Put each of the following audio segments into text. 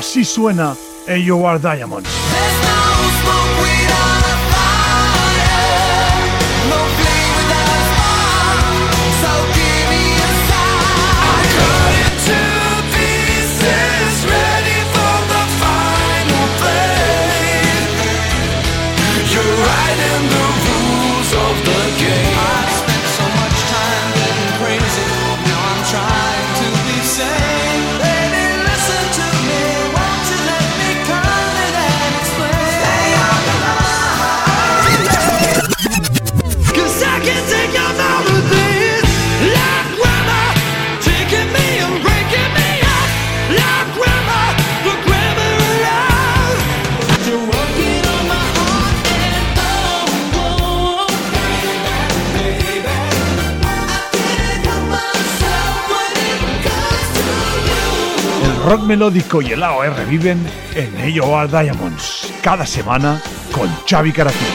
Así suena AOR Diamonds. Rock melódico y el AOR reviven en AOR Diamonds, cada semana con Xavi Caracol.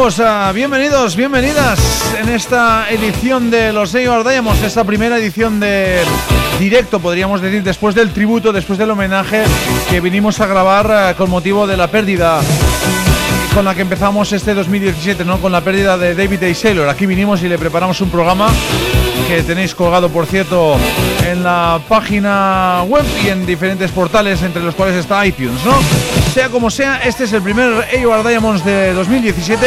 Ah, bienvenidos, bienvenidas en esta edición de los Señor Diamonds, esta primera edición de directo, podríamos decir, después del tributo, después del homenaje que vinimos a grabar ah, con motivo de la pérdida con la que empezamos este 2017, ¿no? Con la pérdida de David A. Saylor. Aquí vinimos y le preparamos un programa que tenéis colgado, por cierto, en la página web y en diferentes portales, entre los cuales está iTunes, ¿no? Sea como sea, este es el primer AOR Diamonds de 2017.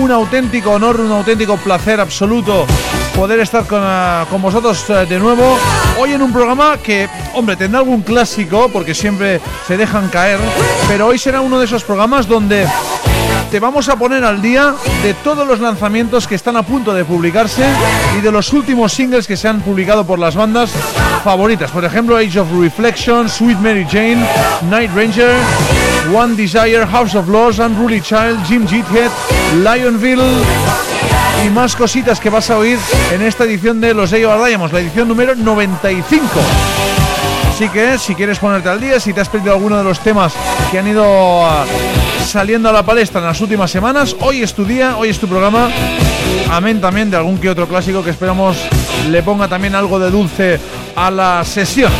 Un auténtico honor, un auténtico placer absoluto poder estar con, ah, con vosotros eh, de nuevo. Hoy en un programa que, hombre, tendrá algún clásico, porque siempre se dejan caer, pero hoy será uno de esos programas donde te vamos a poner al día de todos los lanzamientos que están a punto de publicarse y de los últimos singles que se han publicado por las bandas favoritas. Por ejemplo, Age of Reflection, Sweet Mary Jane, Night Ranger, One Desire, House of Laws, Unruly Child, Jim Jithead, Lionville y más cositas que vas a oír en esta edición de Los Ellos Diamonds, la edición número 95. Así que si quieres ponerte al día, si te has perdido alguno de los temas que han ido ah, saliendo a la palestra en las últimas semanas, hoy es tu día, hoy es tu programa. Amén también de algún que otro clásico que esperamos le ponga también algo de dulce a la sesión.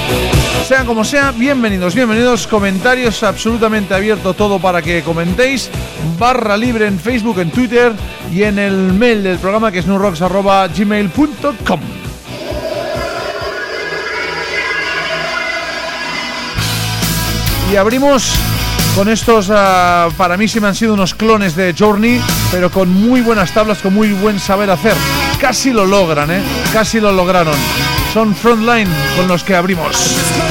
Sea como sea, bienvenidos, bienvenidos. Comentarios absolutamente abierto todo para que comentéis. Barra libre en Facebook, en Twitter y en el mail del programa que es nurrocks.gmail.com. Y abrimos con estos, ah, para mí sí me han sido unos clones de Journey, pero con muy buenas tablas, con muy buen saber hacer. Casi lo logran, ¿eh? Casi lo lograron. Son Frontline con los que abrimos.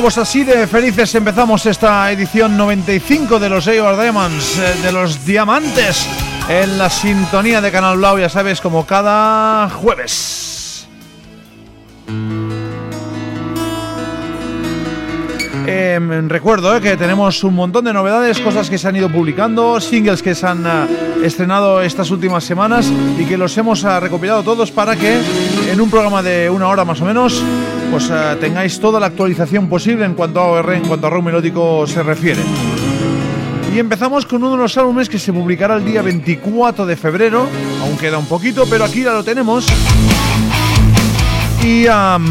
Pues así de felices empezamos esta edición 95 de los AOR Diamonds, eh, de los diamantes, en la sintonía de Canal Blau, ya sabes, como cada jueves. Em, recuerdo eh, que tenemos un montón de novedades, cosas que se han ido publicando, singles que se han eh, estrenado estas últimas semanas y que los hemos eh, recopilado todos para que en un programa de una hora más o menos pues tengáis toda la actualización posible en cuanto a OR, en cuanto a rock melódico se refiere. Y empezamos con uno de los álbumes que se publicará el día 24 de febrero, aún queda un poquito, pero aquí ya lo tenemos y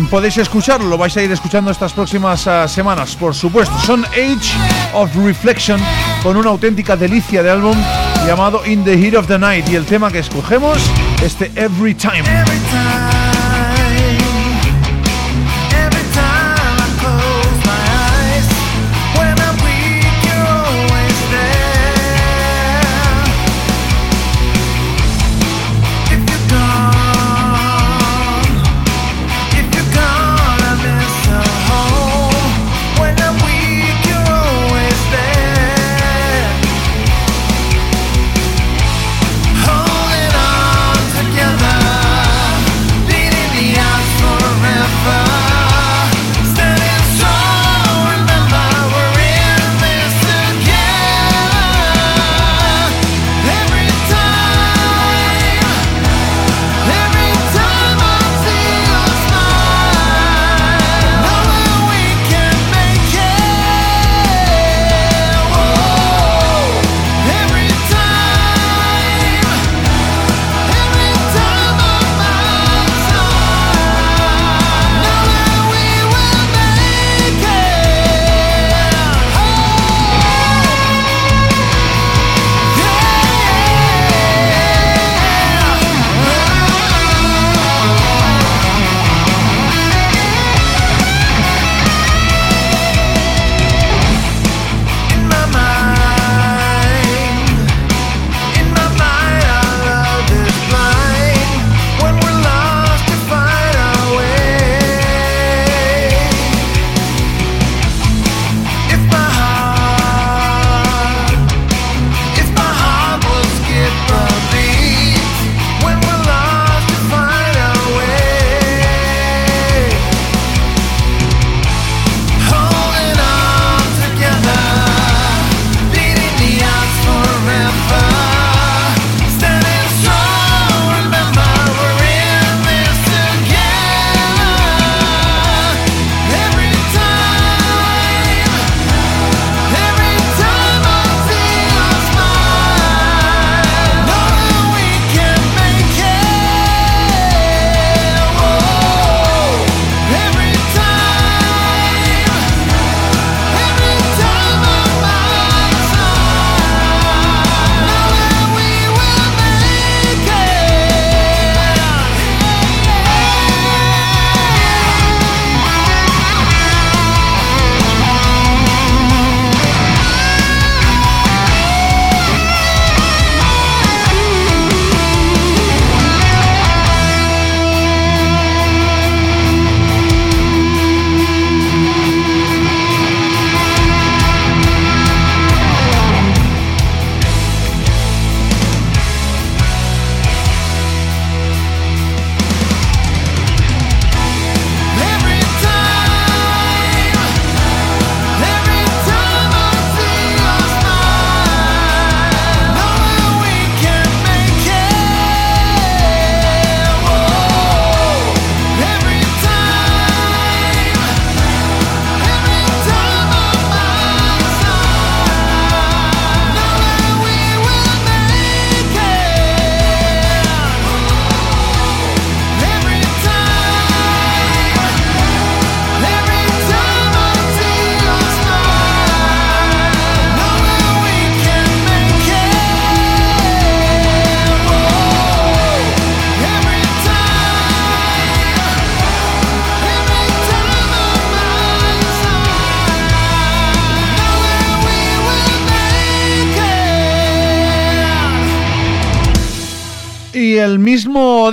podéis escucharlo, lo vais a ir escuchando estas próximas ah, semanas, por supuesto. Son Age of Reflection con una auténtica delicia de álbum llamado In the Heat of the Night y el tema que escogemos, este Every Time. el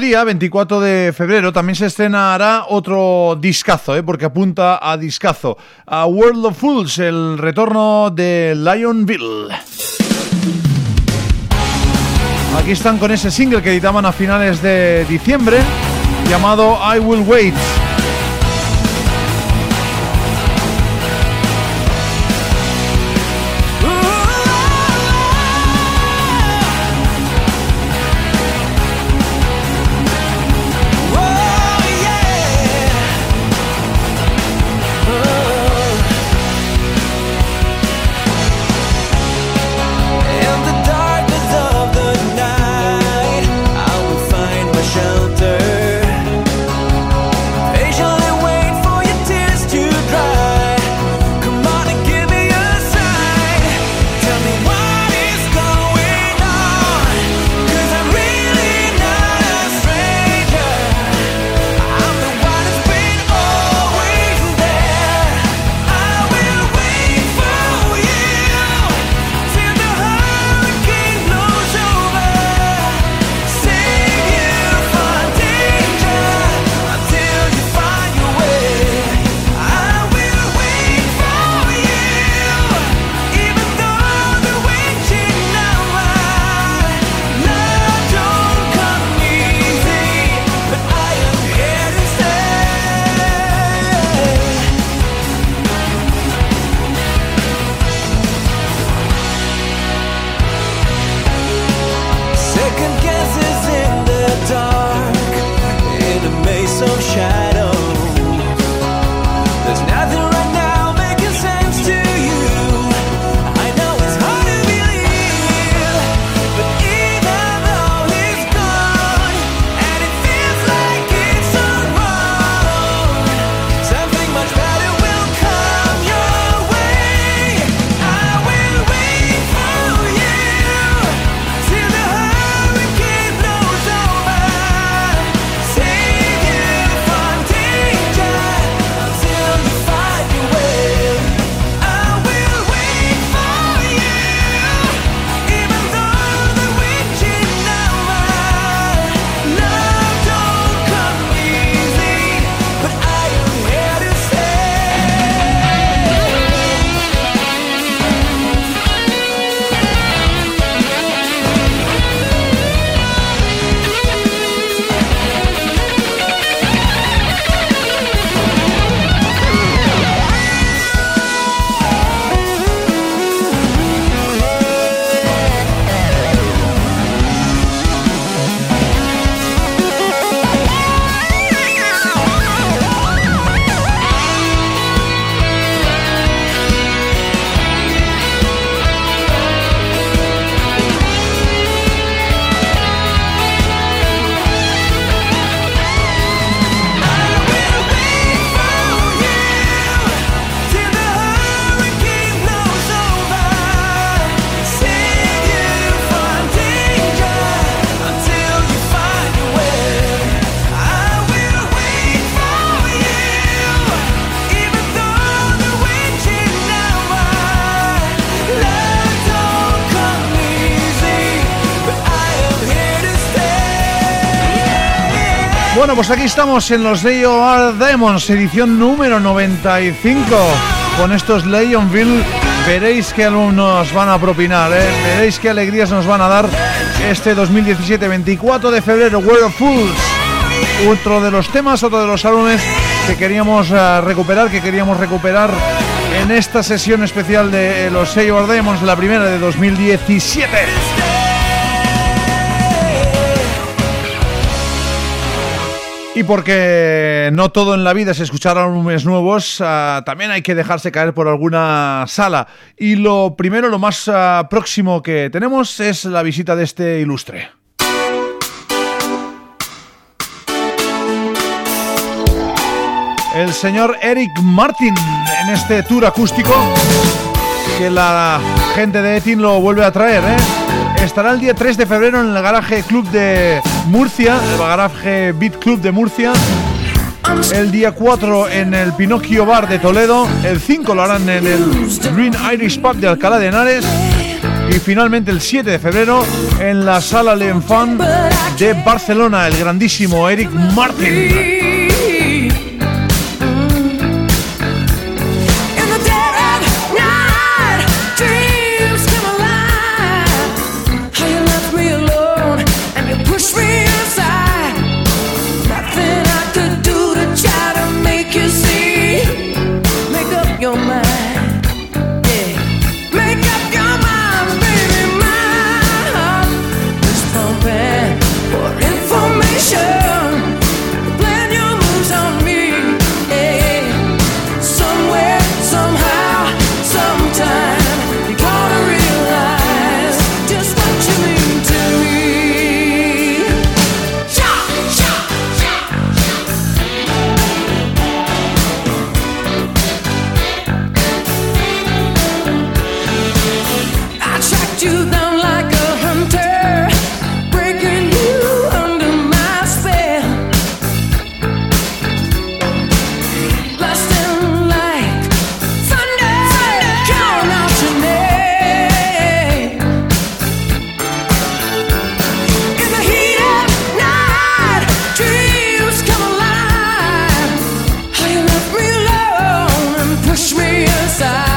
día, 24 de febrero, también se estrenará otro discazo, ¿eh? porque apunta a discazo, a World of Fools, el retorno de Lionville. Aquí están con ese single que editaban a finales de diciembre, llamado I Will Wait. Pues aquí estamos en los AOR Diamonds, edición número 95. Con estos Leonville veréis qué álbum nos van a propinar, ¿eh? veréis qué alegrías nos van a dar este 2017, 24 de febrero, World of Fools. Otro de los temas, otro de los álbumes que queríamos eh, recuperar, que queríamos recuperar en esta sesión especial de los AOR Diamonds, la primera de 2017. Y porque no todo en la vida es escuchar álbumes nuevos, ah, también hay que dejarse caer por alguna sala. Y lo primero, lo más ah, próximo que tenemos es la visita de este ilustre. El señor Eric Martin en este tour acústico que la gente de Etin lo vuelve a traer, ¿eh? Estará el día 3 de febrero en el Garaje Club de Murcia, el Garaje Beat Club de Murcia. El día 4 en el Pinocchio Bar de Toledo. El 5 lo harán en el Green Irish Pub de Alcalá de Henares. Y finalmente el 7 de febrero en la Sala L'Enfant de Barcelona, el grandísimo Eric Martin. passar.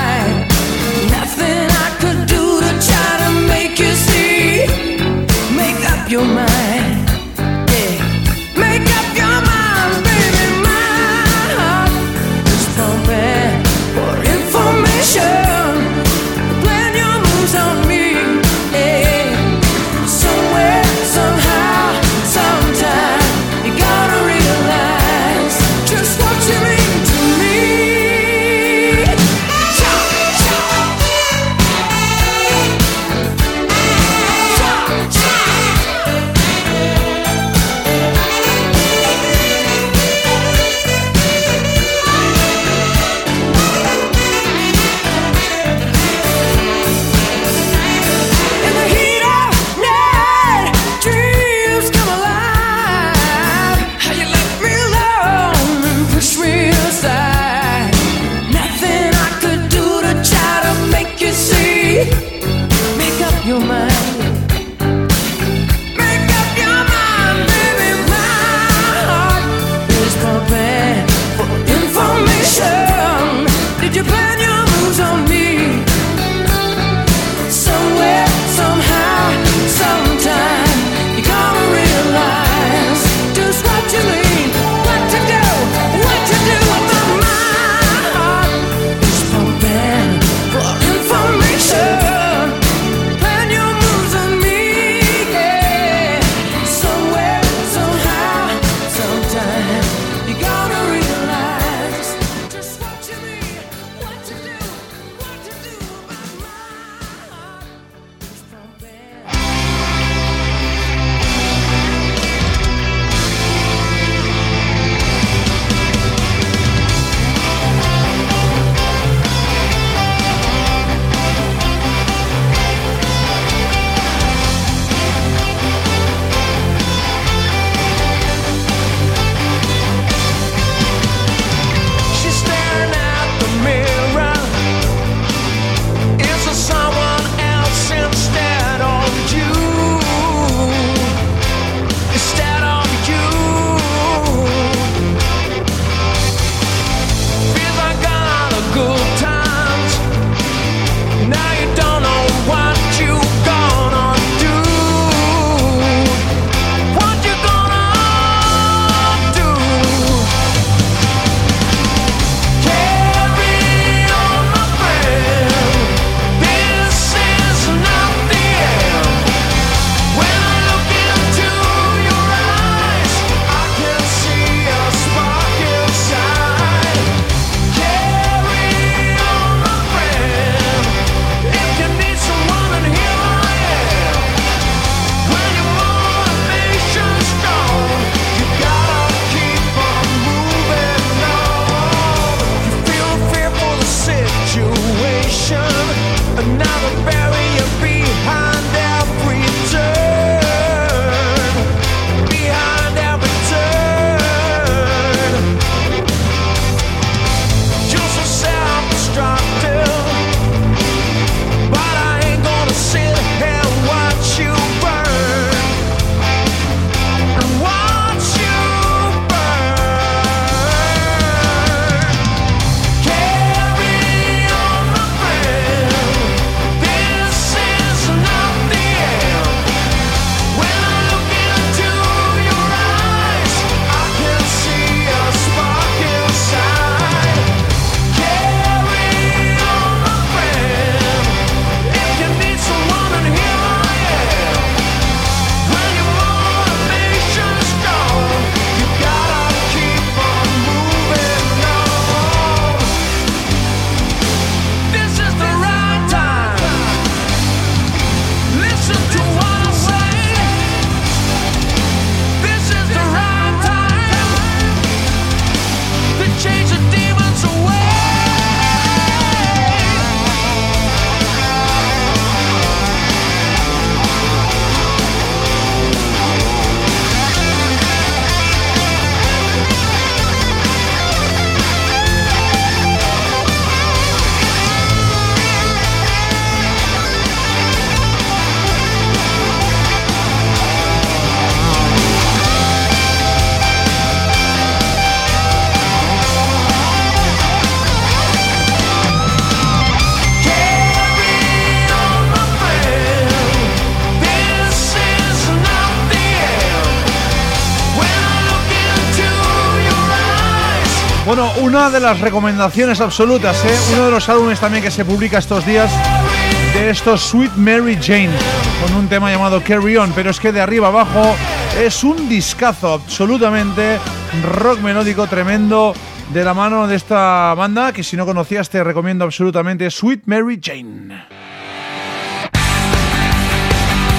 Una de las recomendaciones absolutas, ¿eh? uno de los álbumes también que se publica estos días de estos Sweet Mary Jane, con un tema llamado Carry On, pero es que de arriba abajo es un discazo absolutamente rock melódico tremendo de la mano de esta banda que si no conocías te recomiendo absolutamente Sweet Mary Jane.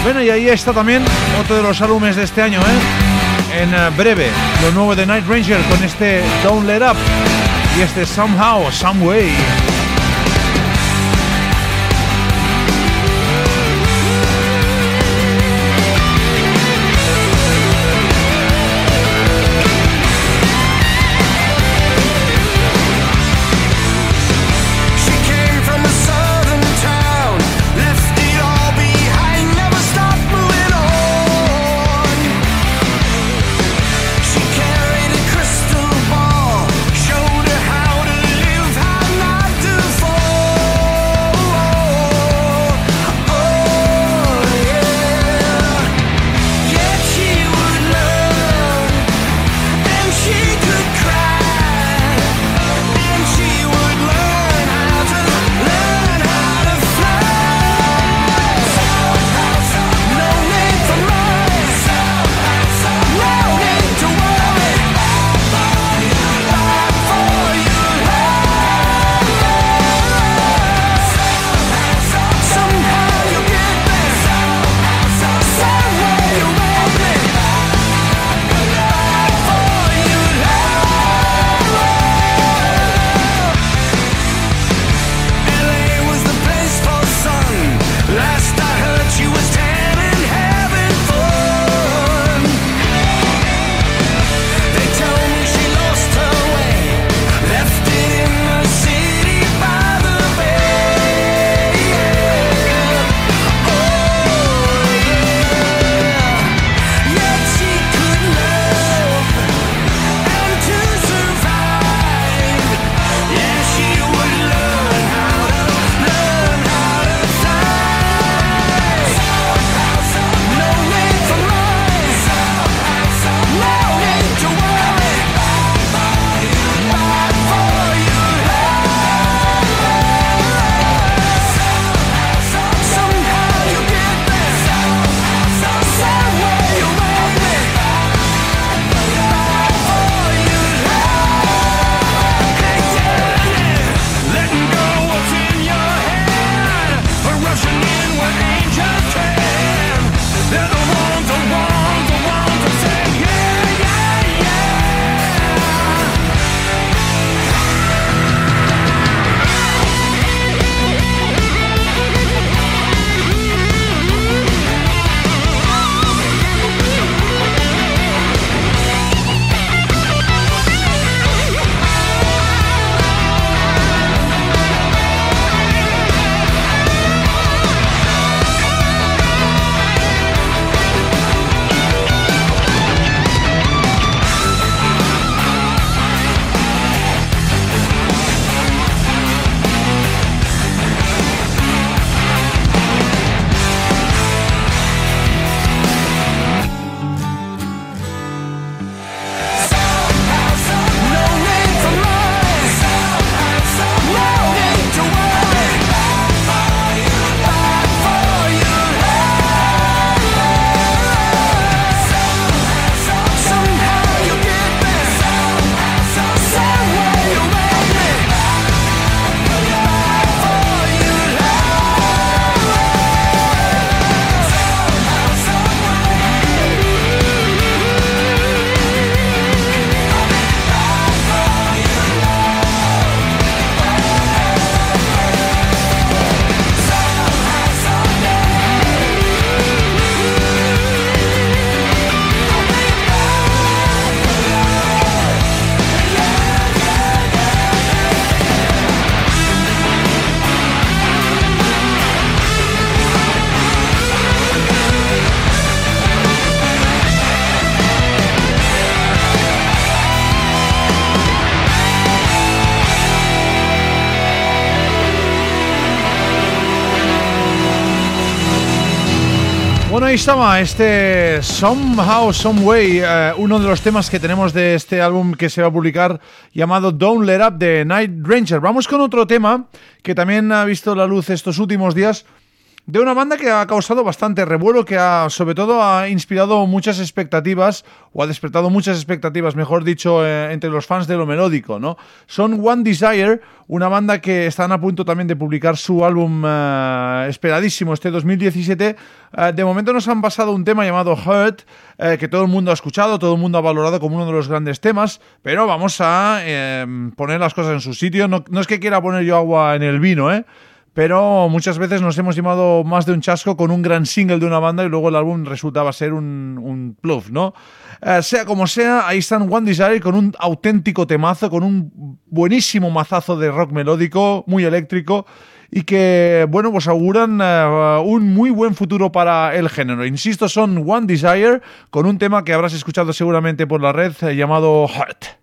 Bueno, y ahí está también otro de los álbumes de este año, ¿eh? En eh, breve, lo nuevo de Night Ranger con este Don't Let Up y este Somehow, Some Way. Ahí estaba este Somehow, Someway, eh, uno de los temas que tenemos de este álbum que se va a publicar llamado Don't Let Up de Night Ranger. Vamos con otro tema que también ha visto la luz estos últimos días de una banda que ha causado bastante revuelo, que ha, sobre todo ha inspirado muchas expectativas, o ha despertado muchas expectativas, mejor dicho, eh, entre los fans de lo melódico, ¿no? Son One Desire, una banda que están a punto también de publicar su álbum eh, esperadísimo este 2017. Eh, de momento nos han pasado un tema llamado Hurt, que todo el mundo ha escuchado, todo el mundo ha valorado como uno de los grandes temas, pero vamos a poner las cosas en su sitio. No, no es que quiera poner yo agua en el vino, ¿eh? Pero muchas veces nos hemos llevado más de un chasco con un gran single de una banda y luego el álbum resultaba ser un, un bluff, ¿no? Eh, sea como sea, ahí están One Desire con un auténtico temazo, con un buenísimo mazazo de rock melódico, muy eléctrico y que, bueno, pues auguran eh, un muy buen futuro para el género. Insisto, son One Desire con un tema que habrás escuchado seguramente por la red eh, llamado Heart.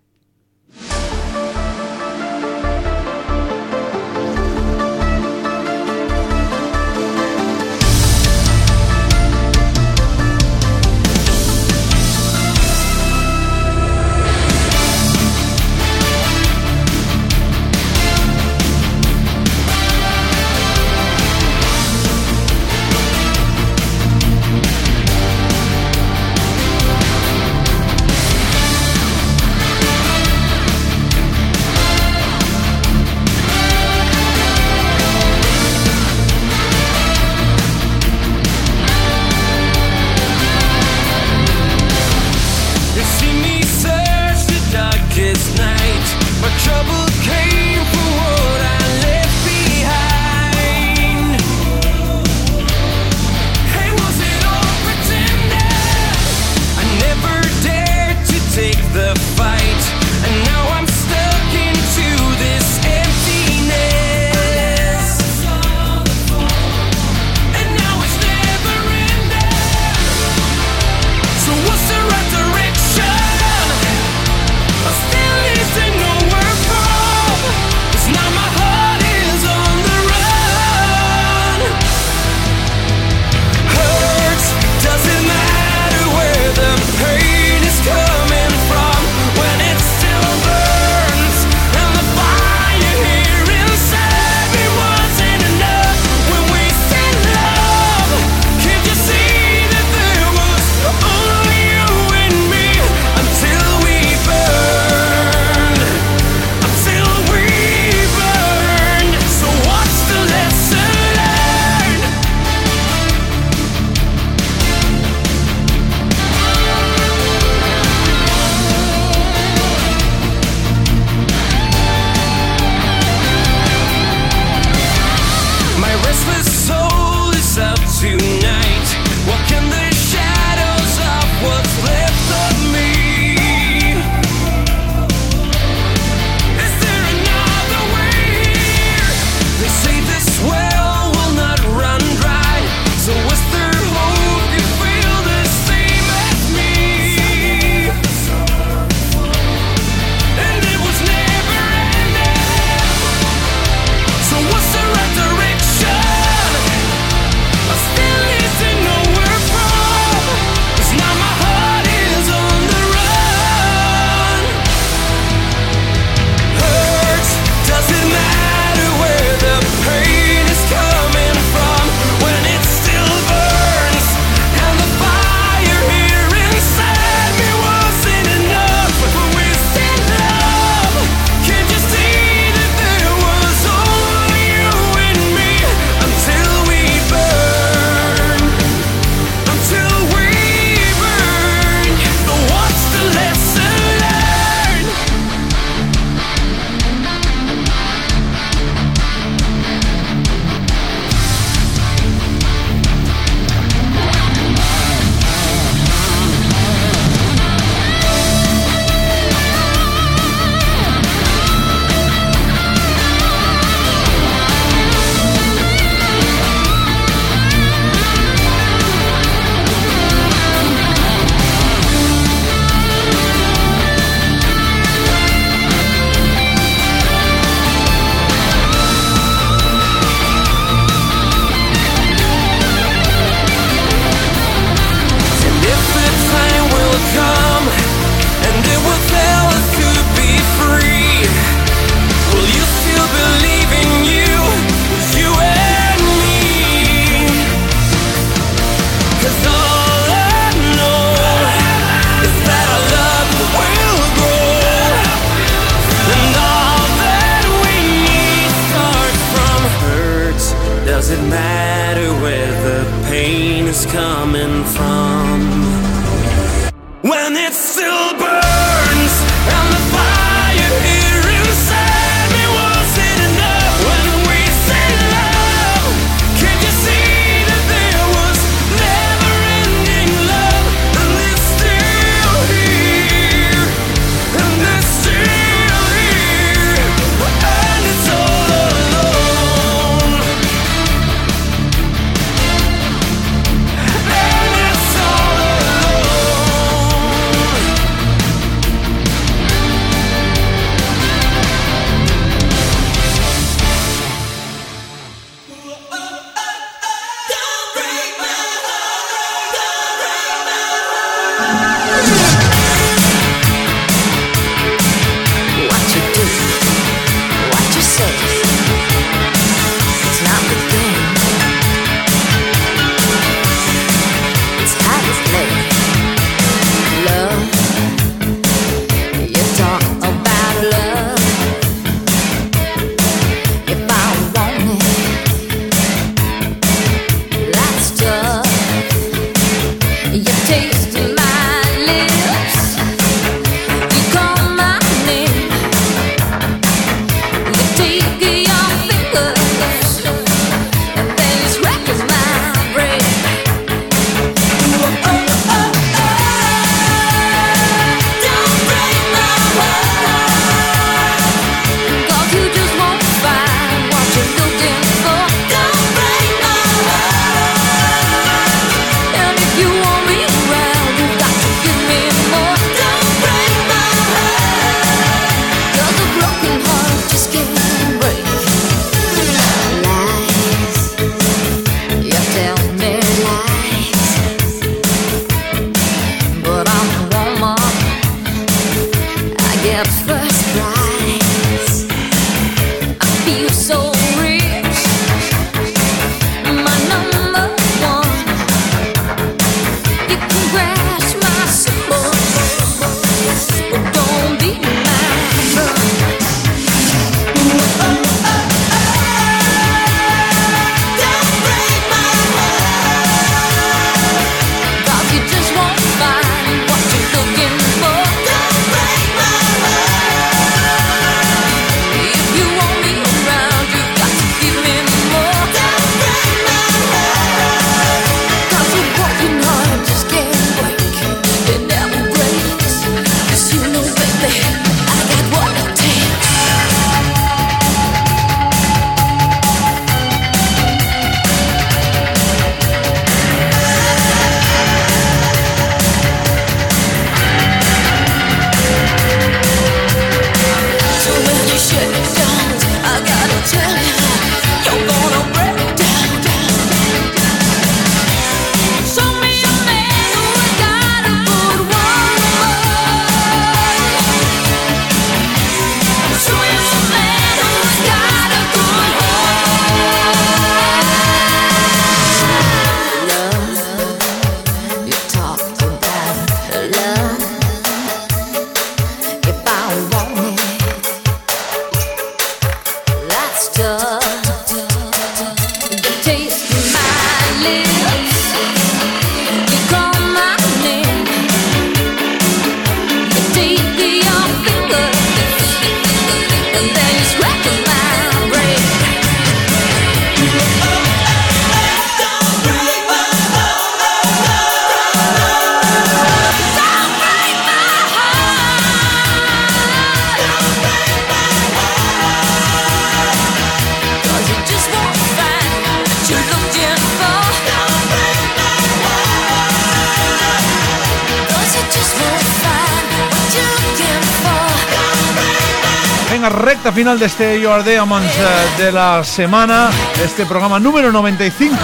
Final de este You Are Diamonds eh, de la semana, este programa número 95,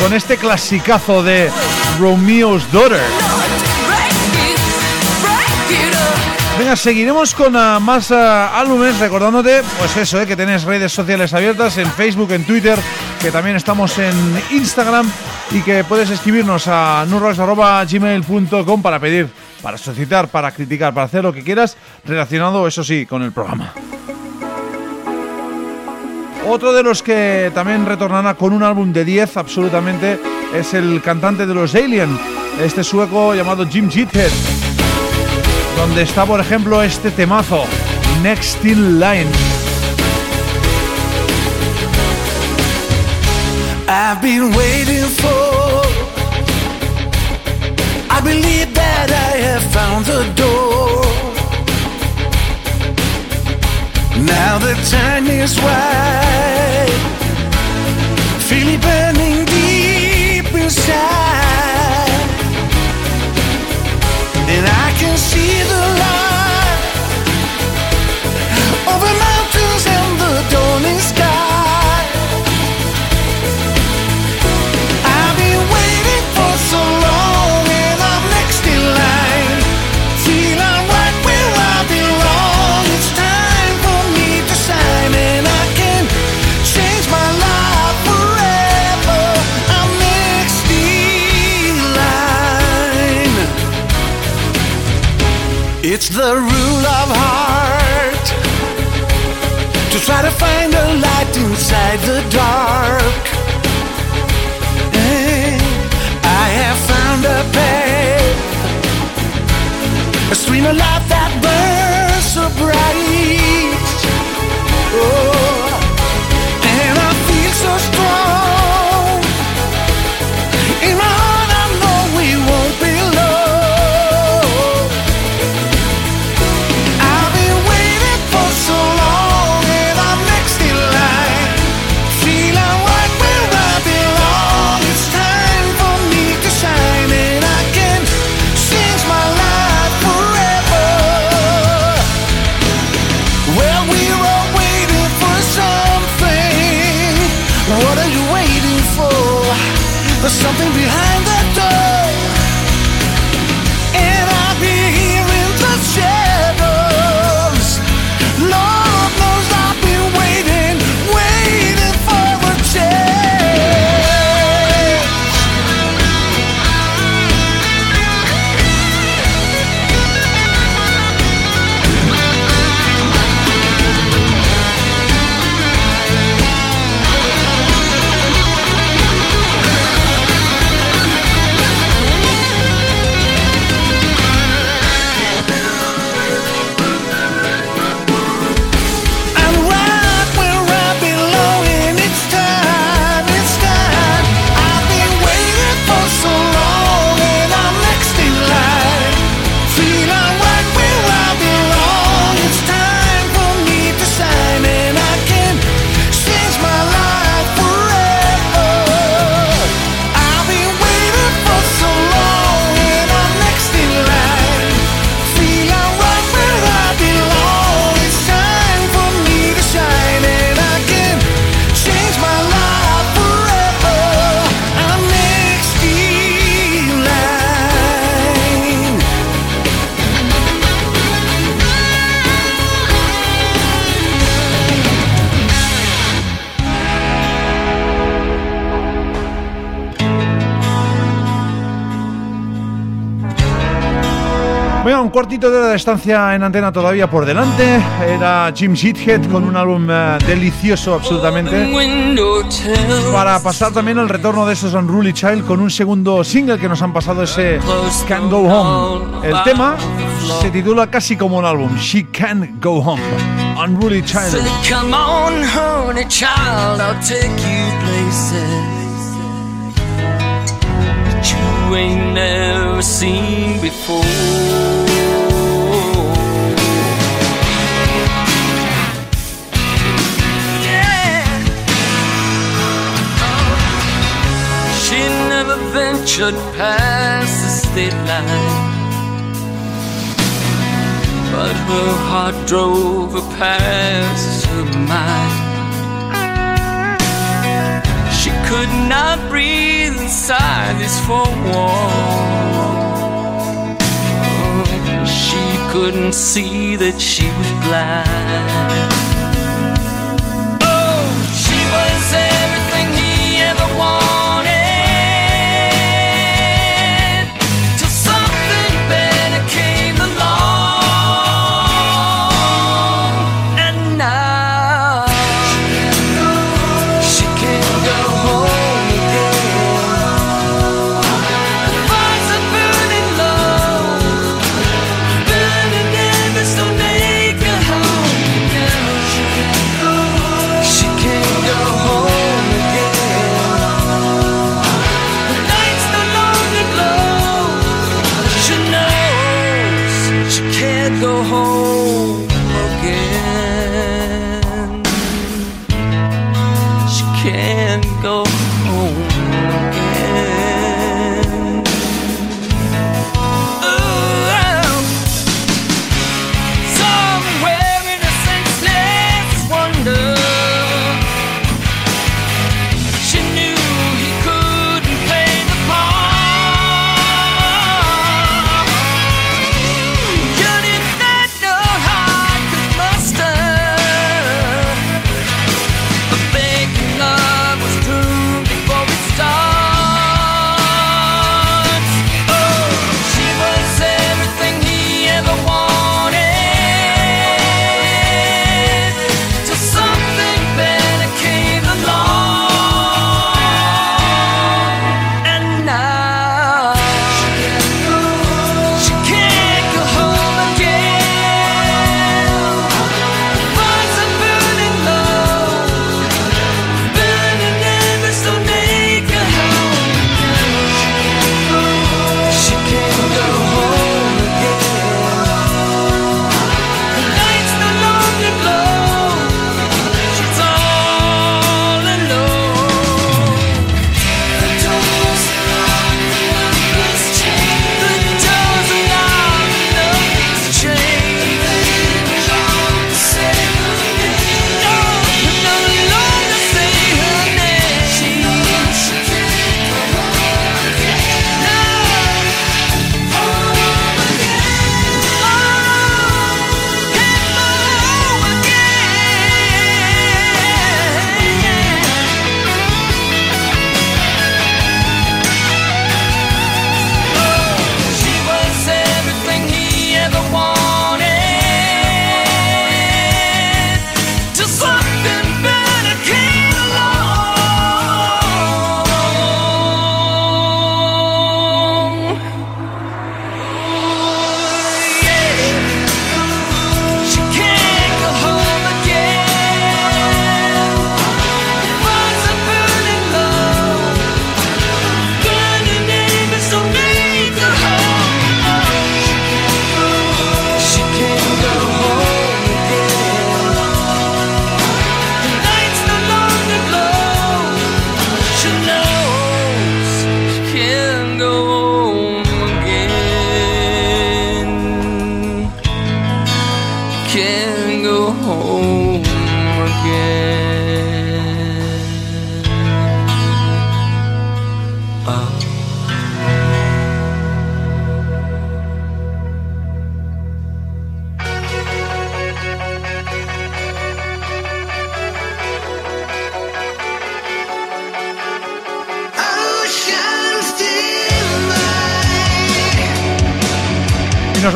con este clasicazo de Romeo's Daughter. Venga, seguiremos con uh, más uh, álbumes, recordándote, pues eso, eh, que tenéis redes sociales abiertas en Facebook, en Twitter, que también estamos en Instagram y que puedes escribirnos a nurrocks.gmail.com para pedir para solicitar, para criticar, para hacer lo que quieras, relacionado, eso sí, con el programa. Otro de los que también retornará con un álbum de 10 absolutamente es el cantante de los Alien, este sueco llamado Jim Jithead, donde está por ejemplo este temazo, Next in Line. A light that burns so bright. Cuartito de de estancia en antena todavía por delante. Era Jim Sheethead con un álbum eh, delicioso absolutamente. Para pasar también el retorno de esos Unruly Child con un segundo single que nos han pasado ese Can't Go Home. El tema se titula casi como un álbum, She Can't Go Home. Unruly Child. Come on, honey child, I'll take you places that you ain't never seen before. Ventured pass the state line. But her heart drove her past her mind. She could not breathe inside these four walls. She couldn't see that she was blind.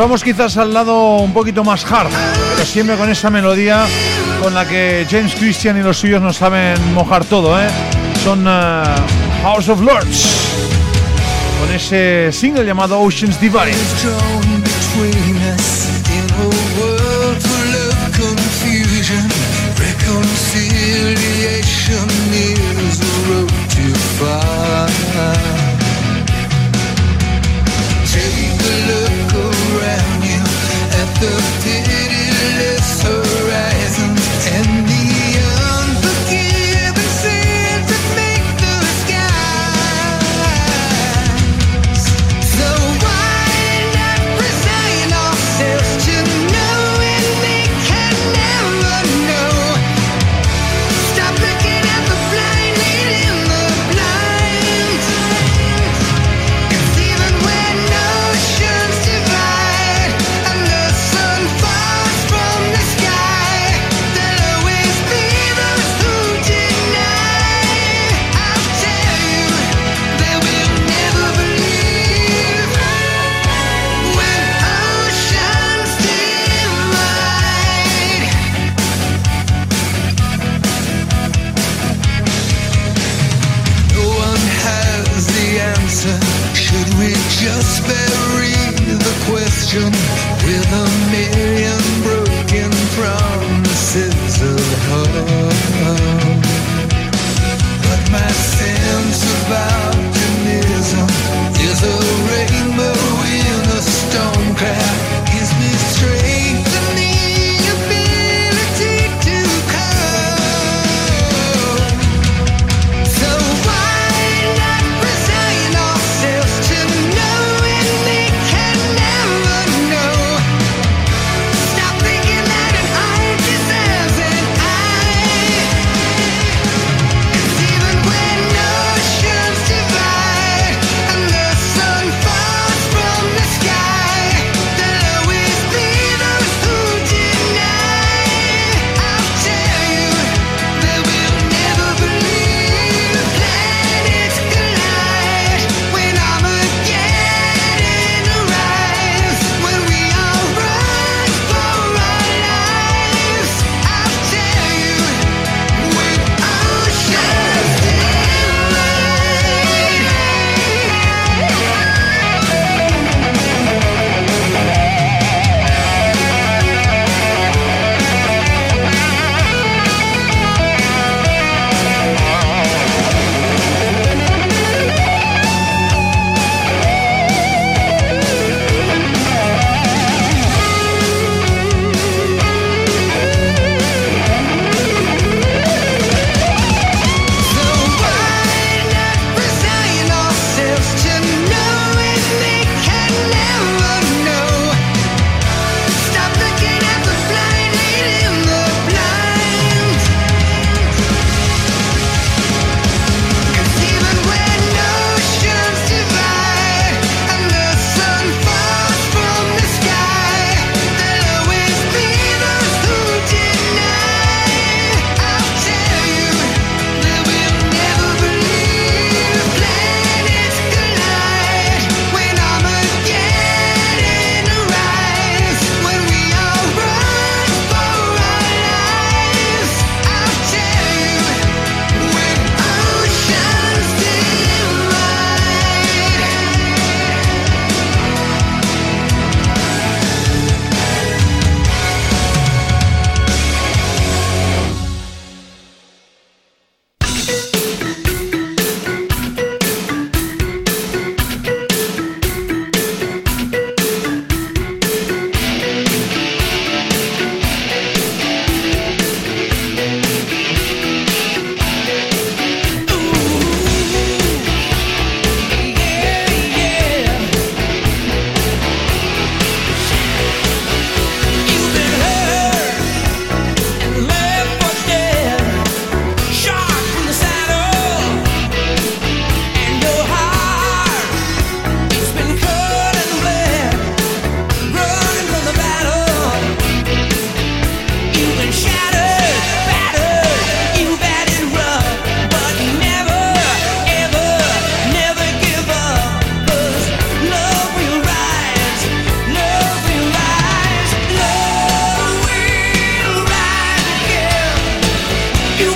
Vamos quizás al lado un poquito más hard, pero siempre con esa melodía con la que James Christian y los suyos nos saben mojar todo, ¿eh? Son uh, House of Lords, con ese single llamado Oceans Divide.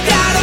grado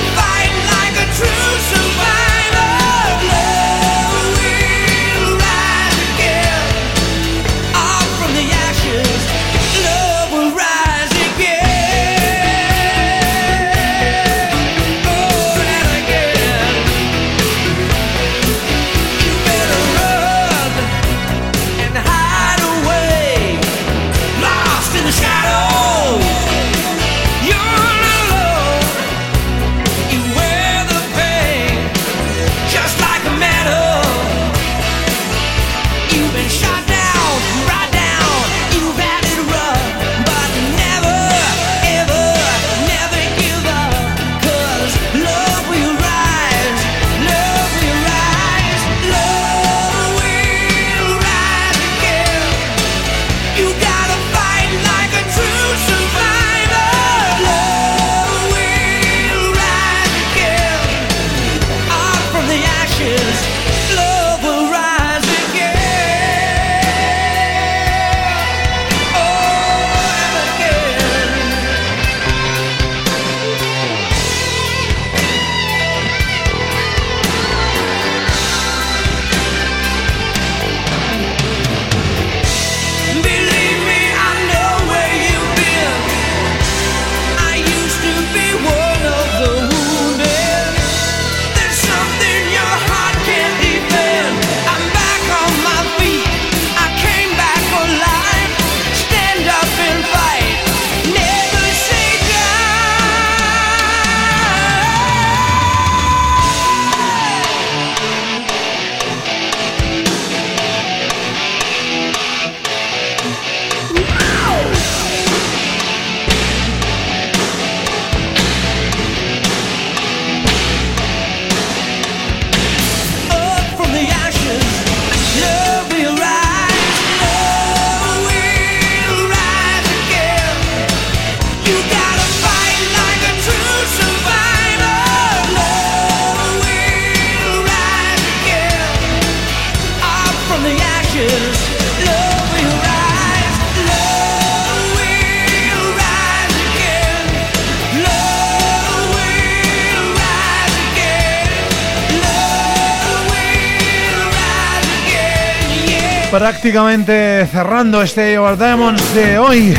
prácticamente cerrando este Over Diamonds de hoy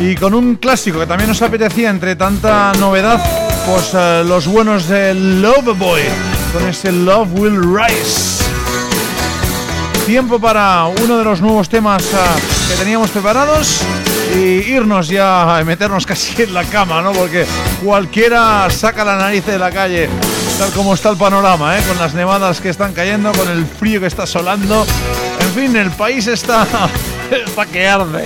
y con un clásico que también nos apetecía entre tanta novedad, pues eh, los buenos de Love Boy con este Love Will Rise. Tiempo para uno de los nuevos temas eh, que teníamos preparados y irnos ya a meternos casi en la cama, ¿no? Porque cualquiera saca la nariz de la calle, tal como está el panorama, ¿eh? Con las nevadas que están cayendo, con el frío que está solando. Fin, el país está, está que arde.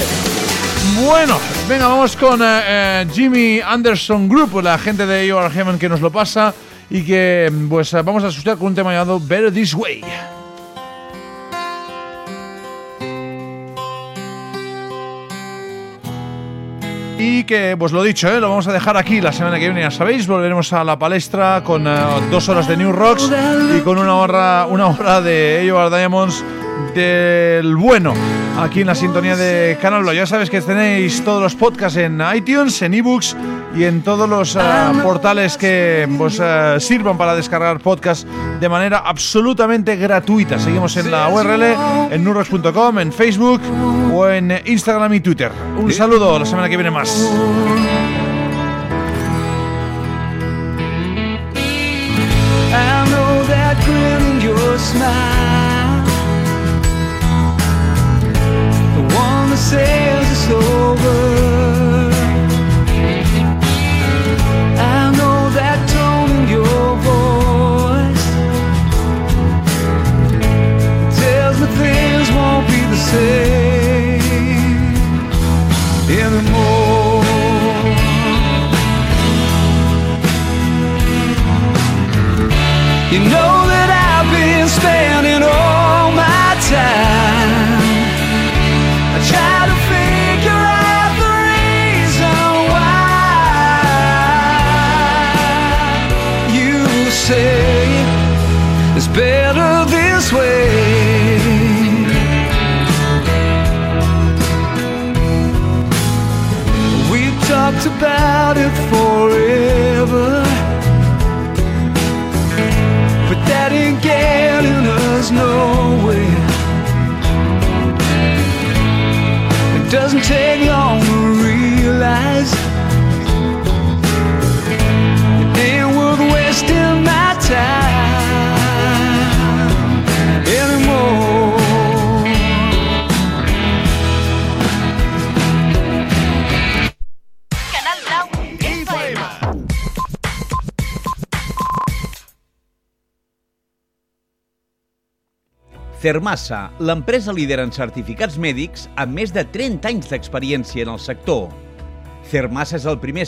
Bueno, venga, vamos con eh, eh, Jimmy Anderson Group, la gente de You Are Heaven que nos lo pasa y que pues eh, vamos a asustar con un tema llamado Better This Way. Y que, pues lo dicho, ¿eh? lo vamos a dejar aquí la semana que viene, ya sabéis. Volveremos a la palestra con dos horas de New Rocks y con una hora, una hora de Diamonds del bueno aquí en la sintonía de Canal. Ya sabes que tenéis todos los podcasts en iTunes, en ebooks y en todos los eh, portales que pues, eh, sirvan para descargar podcasts de manera absolutamente gratuita. Seguimos en la URL en nurrocks.com, en Facebook o en Instagram y Twitter. Un saludo, la semana que viene más. Says it's over. I know that tone in your voice. Tells me things won't be the same Cermassa, l'empresa líder en certificats mèdics amb més de 30 anys d'experiència en el sector. Cermassa és el primer